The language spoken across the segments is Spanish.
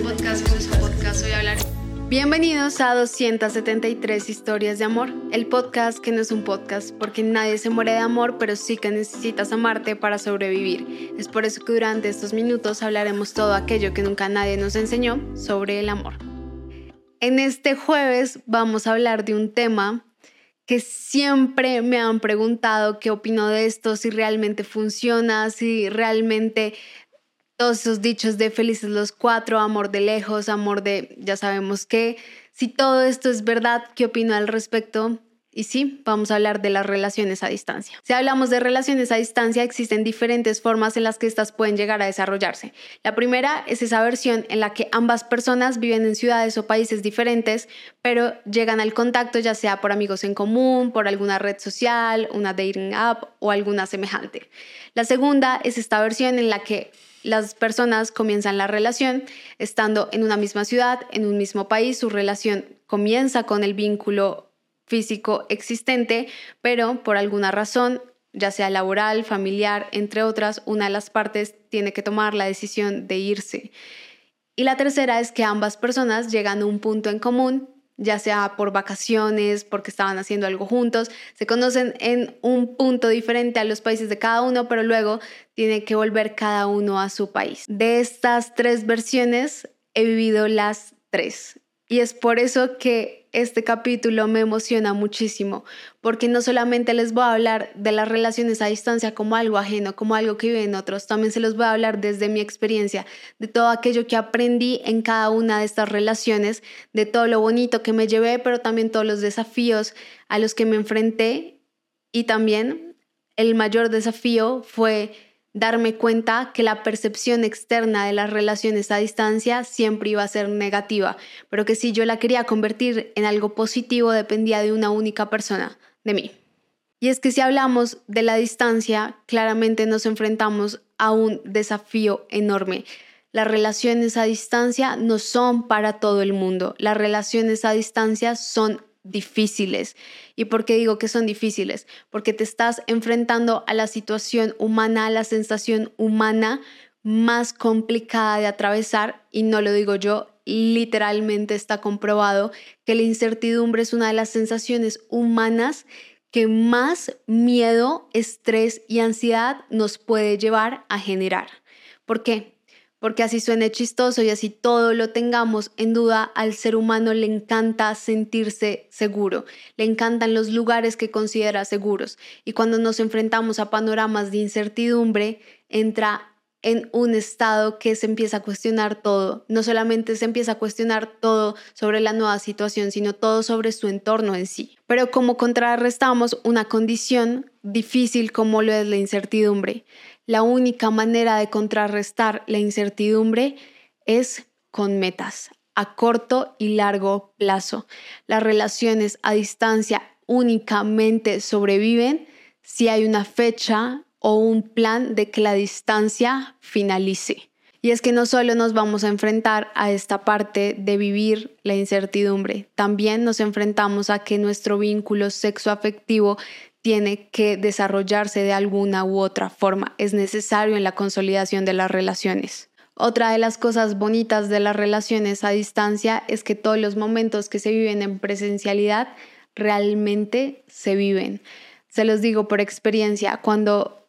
podcast, podcast. Bienvenidos a 273 historias de amor, el podcast que no es un podcast porque nadie se muere de amor, pero sí que necesitas amarte para sobrevivir. Es por eso que durante estos minutos hablaremos todo aquello que nunca nadie nos enseñó sobre el amor. En este jueves vamos a hablar de un tema que siempre me han preguntado qué opino de esto, si realmente funciona, si realmente todos esos dichos de felices los cuatro, amor de lejos, amor de ya sabemos qué, si todo esto es verdad, ¿qué opino al respecto? Y sí, vamos a hablar de las relaciones a distancia. Si hablamos de relaciones a distancia, existen diferentes formas en las que estas pueden llegar a desarrollarse. La primera es esa versión en la que ambas personas viven en ciudades o países diferentes, pero llegan al contacto ya sea por amigos en común, por alguna red social, una dating app o alguna semejante. La segunda es esta versión en la que las personas comienzan la relación estando en una misma ciudad, en un mismo país, su relación comienza con el vínculo físico existente, pero por alguna razón, ya sea laboral, familiar, entre otras, una de las partes tiene que tomar la decisión de irse. Y la tercera es que ambas personas llegan a un punto en común, ya sea por vacaciones, porque estaban haciendo algo juntos, se conocen en un punto diferente a los países de cada uno, pero luego tiene que volver cada uno a su país. De estas tres versiones he vivido las tres. Y es por eso que este capítulo me emociona muchísimo, porque no solamente les voy a hablar de las relaciones a distancia como algo ajeno, como algo que viven otros, también se los voy a hablar desde mi experiencia, de todo aquello que aprendí en cada una de estas relaciones, de todo lo bonito que me llevé, pero también todos los desafíos a los que me enfrenté. Y también el mayor desafío fue darme cuenta que la percepción externa de las relaciones a distancia siempre iba a ser negativa, pero que si yo la quería convertir en algo positivo dependía de una única persona, de mí. Y es que si hablamos de la distancia, claramente nos enfrentamos a un desafío enorme. Las relaciones a distancia no son para todo el mundo. Las relaciones a distancia son difíciles. ¿Y por qué digo que son difíciles? Porque te estás enfrentando a la situación humana, a la sensación humana más complicada de atravesar y no lo digo yo, literalmente está comprobado que la incertidumbre es una de las sensaciones humanas que más miedo, estrés y ansiedad nos puede llevar a generar. ¿Por qué? Porque así suene chistoso y así todo lo tengamos en duda, al ser humano le encanta sentirse seguro, le encantan los lugares que considera seguros. Y cuando nos enfrentamos a panoramas de incertidumbre, entra en un estado que se empieza a cuestionar todo. No solamente se empieza a cuestionar todo sobre la nueva situación, sino todo sobre su entorno en sí. Pero como contrarrestamos una condición difícil como lo es la incertidumbre, la única manera de contrarrestar la incertidumbre es con metas a corto y largo plazo. Las relaciones a distancia únicamente sobreviven si hay una fecha o un plan de que la distancia finalice. Y es que no solo nos vamos a enfrentar a esta parte de vivir la incertidumbre, también nos enfrentamos a que nuestro vínculo sexoafectivo tiene que desarrollarse de alguna u otra forma. Es necesario en la consolidación de las relaciones. Otra de las cosas bonitas de las relaciones a distancia es que todos los momentos que se viven en presencialidad realmente se viven. Se los digo por experiencia, cuando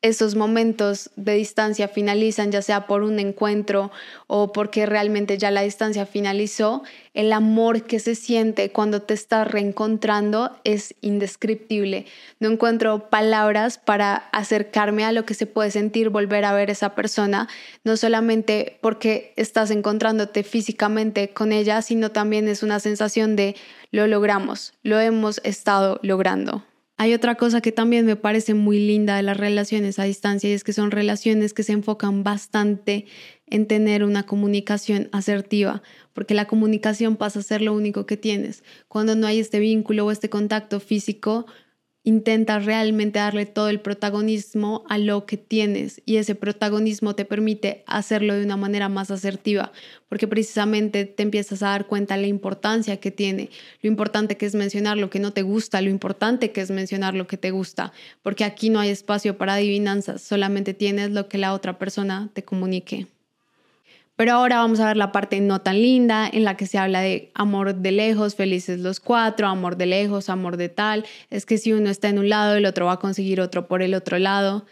esos momentos de distancia finalizan, ya sea por un encuentro o porque realmente ya la distancia finalizó, el amor que se siente cuando te estás reencontrando es indescriptible. No encuentro palabras para acercarme a lo que se puede sentir volver a ver esa persona, no solamente porque estás encontrándote físicamente con ella, sino también es una sensación de lo logramos, lo hemos estado logrando. Hay otra cosa que también me parece muy linda de las relaciones a distancia y es que son relaciones que se enfocan bastante en tener una comunicación asertiva, porque la comunicación pasa a ser lo único que tienes. Cuando no hay este vínculo o este contacto físico, intenta realmente darle todo el protagonismo a lo que tienes y ese protagonismo te permite hacerlo de una manera más asertiva, porque precisamente te empiezas a dar cuenta de la importancia que tiene, lo importante que es mencionar lo que no te gusta, lo importante que es mencionar lo que te gusta, porque aquí no hay espacio para adivinanzas, solamente tienes lo que la otra persona te comunique. Pero ahora vamos a ver la parte no tan linda en la que se habla de amor de lejos, felices los cuatro, amor de lejos, amor de tal. Es que si uno está en un lado, el otro va a conseguir otro por el otro lado.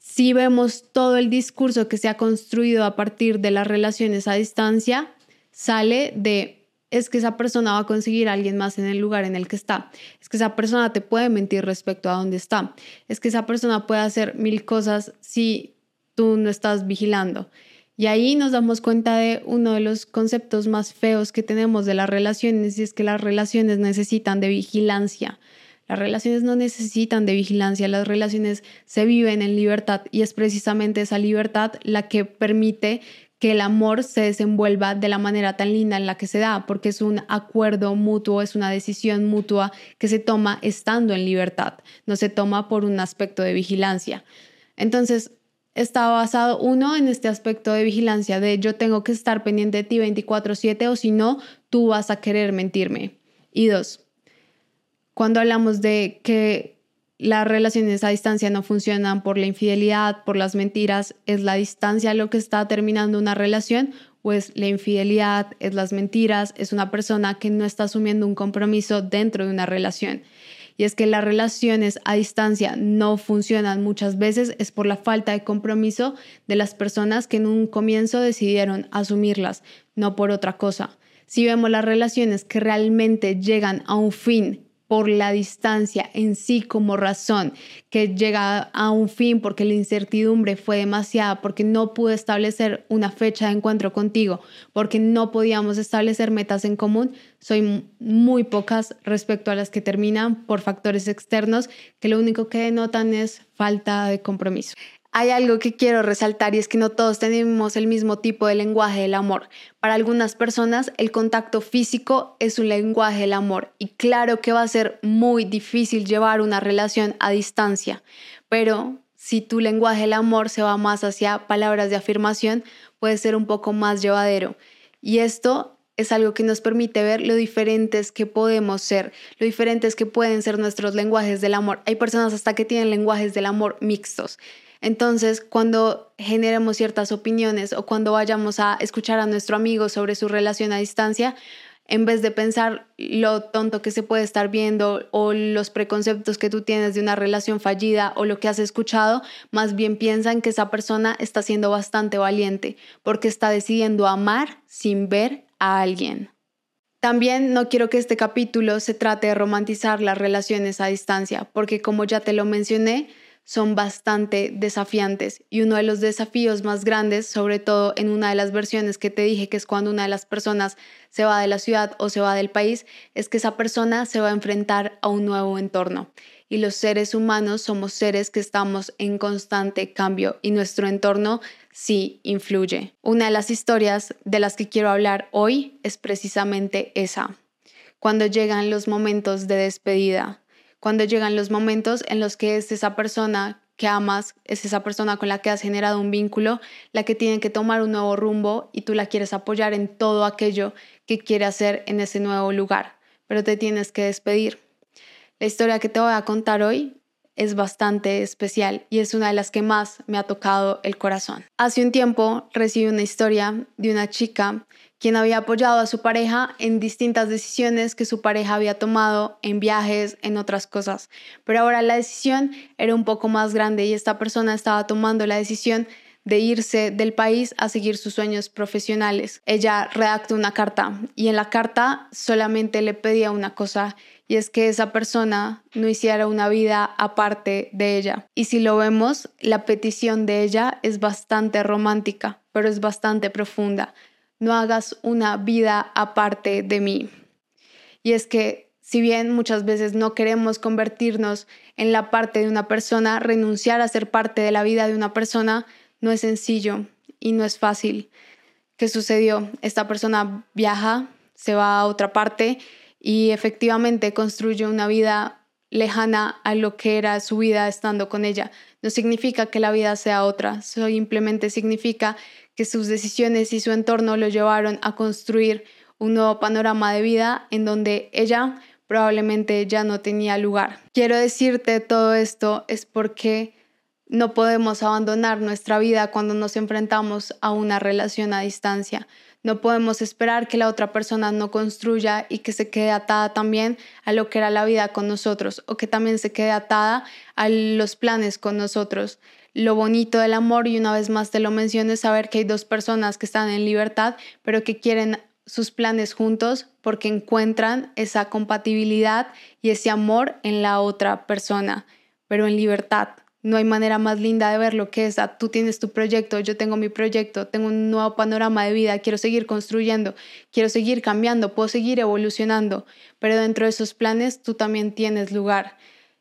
Si vemos todo el discurso que se ha construido a partir de las relaciones a distancia, sale de es que esa persona va a conseguir a alguien más en el lugar en el que está. Es que esa persona te puede mentir respecto a dónde está. Es que esa persona puede hacer mil cosas si tú no estás vigilando. Y ahí nos damos cuenta de uno de los conceptos más feos que tenemos de las relaciones y es que las relaciones necesitan de vigilancia. Las relaciones no necesitan de vigilancia, las relaciones se viven en libertad y es precisamente esa libertad la que permite que el amor se desenvuelva de la manera tan linda en la que se da, porque es un acuerdo mutuo, es una decisión mutua que se toma estando en libertad, no se toma por un aspecto de vigilancia. Entonces, está basado uno en este aspecto de vigilancia de yo tengo que estar pendiente de ti 24/7 o si no, tú vas a querer mentirme. Y dos, cuando hablamos de que las relaciones a distancia no funcionan por la infidelidad, por las mentiras. ¿Es la distancia lo que está terminando una relación? ¿O es la infidelidad, es las mentiras, es una persona que no está asumiendo un compromiso dentro de una relación? Y es que las relaciones a distancia no funcionan muchas veces es por la falta de compromiso de las personas que en un comienzo decidieron asumirlas, no por otra cosa. Si vemos las relaciones que realmente llegan a un fin por la distancia en sí como razón, que llega a un fin porque la incertidumbre fue demasiada, porque no pude establecer una fecha de encuentro contigo, porque no podíamos establecer metas en común, soy muy pocas respecto a las que terminan por factores externos que lo único que denotan es falta de compromiso hay algo que quiero resaltar y es que no todos tenemos el mismo tipo de lenguaje del amor. Para algunas personas el contacto físico es un lenguaje del amor y claro que va a ser muy difícil llevar una relación a distancia, pero si tu lenguaje del amor se va más hacia palabras de afirmación, puede ser un poco más llevadero. Y esto es algo que nos permite ver lo diferentes que podemos ser, lo diferentes que pueden ser nuestros lenguajes del amor. Hay personas hasta que tienen lenguajes del amor mixtos. Entonces, cuando generemos ciertas opiniones o cuando vayamos a escuchar a nuestro amigo sobre su relación a distancia, en vez de pensar lo tonto que se puede estar viendo o los preconceptos que tú tienes de una relación fallida o lo que has escuchado, más bien piensa en que esa persona está siendo bastante valiente porque está decidiendo amar sin ver a alguien. También no quiero que este capítulo se trate de romantizar las relaciones a distancia, porque como ya te lo mencioné, son bastante desafiantes y uno de los desafíos más grandes, sobre todo en una de las versiones que te dije que es cuando una de las personas se va de la ciudad o se va del país, es que esa persona se va a enfrentar a un nuevo entorno. Y los seres humanos somos seres que estamos en constante cambio y nuestro entorno sí influye. Una de las historias de las que quiero hablar hoy es precisamente esa. Cuando llegan los momentos de despedida, cuando llegan los momentos en los que es esa persona que amas, es esa persona con la que has generado un vínculo, la que tiene que tomar un nuevo rumbo y tú la quieres apoyar en todo aquello que quiere hacer en ese nuevo lugar, pero te tienes que despedir. La historia que te voy a contar hoy es bastante especial y es una de las que más me ha tocado el corazón. Hace un tiempo recibí una historia de una chica quien había apoyado a su pareja en distintas decisiones que su pareja había tomado en viajes, en otras cosas. Pero ahora la decisión era un poco más grande y esta persona estaba tomando la decisión de irse del país a seguir sus sueños profesionales. Ella redactó una carta y en la carta solamente le pedía una cosa y es que esa persona no hiciera una vida aparte de ella. Y si lo vemos, la petición de ella es bastante romántica, pero es bastante profunda no hagas una vida aparte de mí. Y es que si bien muchas veces no queremos convertirnos en la parte de una persona, renunciar a ser parte de la vida de una persona no es sencillo y no es fácil. ¿Qué sucedió? Esta persona viaja, se va a otra parte y efectivamente construye una vida lejana a lo que era su vida estando con ella. No significa que la vida sea otra, simplemente significa que sus decisiones y su entorno lo llevaron a construir un nuevo panorama de vida en donde ella probablemente ya no tenía lugar. Quiero decirte todo esto es porque No podemos abandonar nuestra vida cuando nos enfrentamos a una relación a distancia. No podemos esperar que la otra persona no construya y que se quede atada también a lo que era la vida con nosotros o que también se quede atada a los planes con nosotros. Lo bonito del amor, y una vez más te lo menciono, es saber que hay dos personas que están en libertad, pero que quieren sus planes juntos porque encuentran esa compatibilidad y ese amor en la otra persona, pero en libertad. No hay manera más linda de ver lo que es. Ah, tú tienes tu proyecto, yo tengo mi proyecto, tengo un nuevo panorama de vida, quiero seguir construyendo, quiero seguir cambiando, puedo seguir evolucionando, pero dentro de esos planes tú también tienes lugar.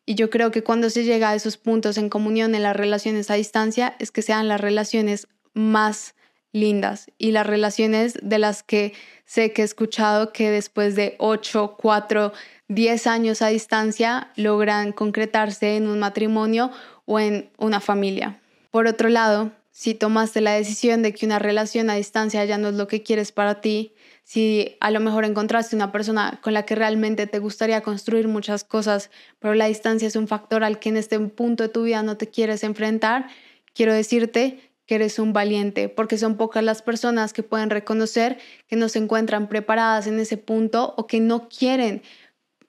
Y yo creo que cuando se llega a esos puntos en comunión en las relaciones a distancia es que sean las relaciones más lindas y las relaciones de las que sé que he escuchado que después de 8, 4, 10 años a distancia logran concretarse en un matrimonio o en una familia. Por otro lado, si tomaste la decisión de que una relación a distancia ya no es lo que quieres para ti, si a lo mejor encontraste una persona con la que realmente te gustaría construir muchas cosas, pero la distancia es un factor al que en este punto de tu vida no te quieres enfrentar, quiero decirte que eres un valiente, porque son pocas las personas que pueden reconocer que no se encuentran preparadas en ese punto o que no quieren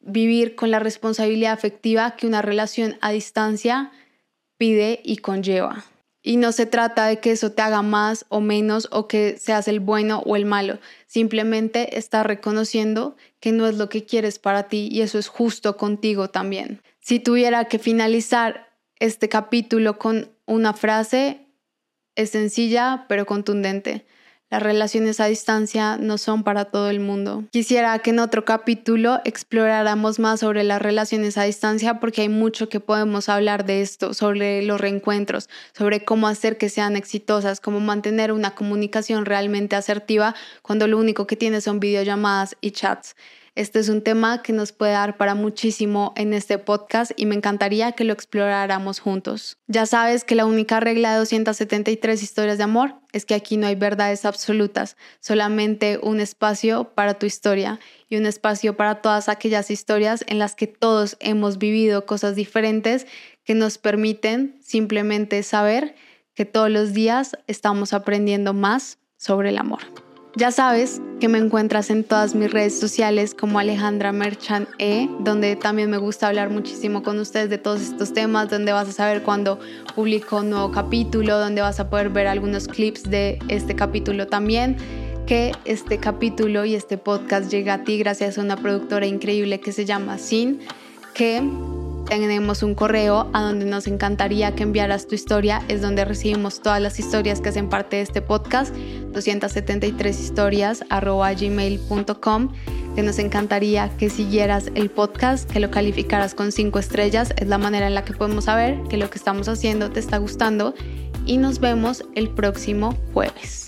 vivir con la responsabilidad afectiva que una relación a distancia pide y conlleva. Y no se trata de que eso te haga más o menos o que seas el bueno o el malo. Simplemente estás reconociendo que no es lo que quieres para ti y eso es justo contigo también. Si tuviera que finalizar este capítulo con una frase, es sencilla pero contundente. Las relaciones a distancia no son para todo el mundo. Quisiera que en otro capítulo exploráramos más sobre las relaciones a distancia porque hay mucho que podemos hablar de esto, sobre los reencuentros, sobre cómo hacer que sean exitosas, cómo mantener una comunicación realmente asertiva cuando lo único que tienes son videollamadas y chats. Este es un tema que nos puede dar para muchísimo en este podcast y me encantaría que lo exploráramos juntos. Ya sabes que la única regla de 273 historias de amor es que aquí no hay verdades absolutas, solamente un espacio para tu historia y un espacio para todas aquellas historias en las que todos hemos vivido cosas diferentes que nos permiten simplemente saber que todos los días estamos aprendiendo más sobre el amor. Ya sabes que me encuentras en todas mis redes sociales como Alejandra Merchant E, donde también me gusta hablar muchísimo con ustedes de todos estos temas, donde vas a saber cuando publico un nuevo capítulo, donde vas a poder ver algunos clips de este capítulo también que este capítulo y este podcast llega a ti gracias a una productora increíble que se llama Sin, que tenemos un correo a donde nos encantaría que enviaras tu historia. Es donde recibimos todas las historias que hacen parte de este podcast, 273 historias. Que nos encantaría que siguieras el podcast, que lo calificaras con 5 estrellas. Es la manera en la que podemos saber que lo que estamos haciendo te está gustando. Y nos vemos el próximo jueves.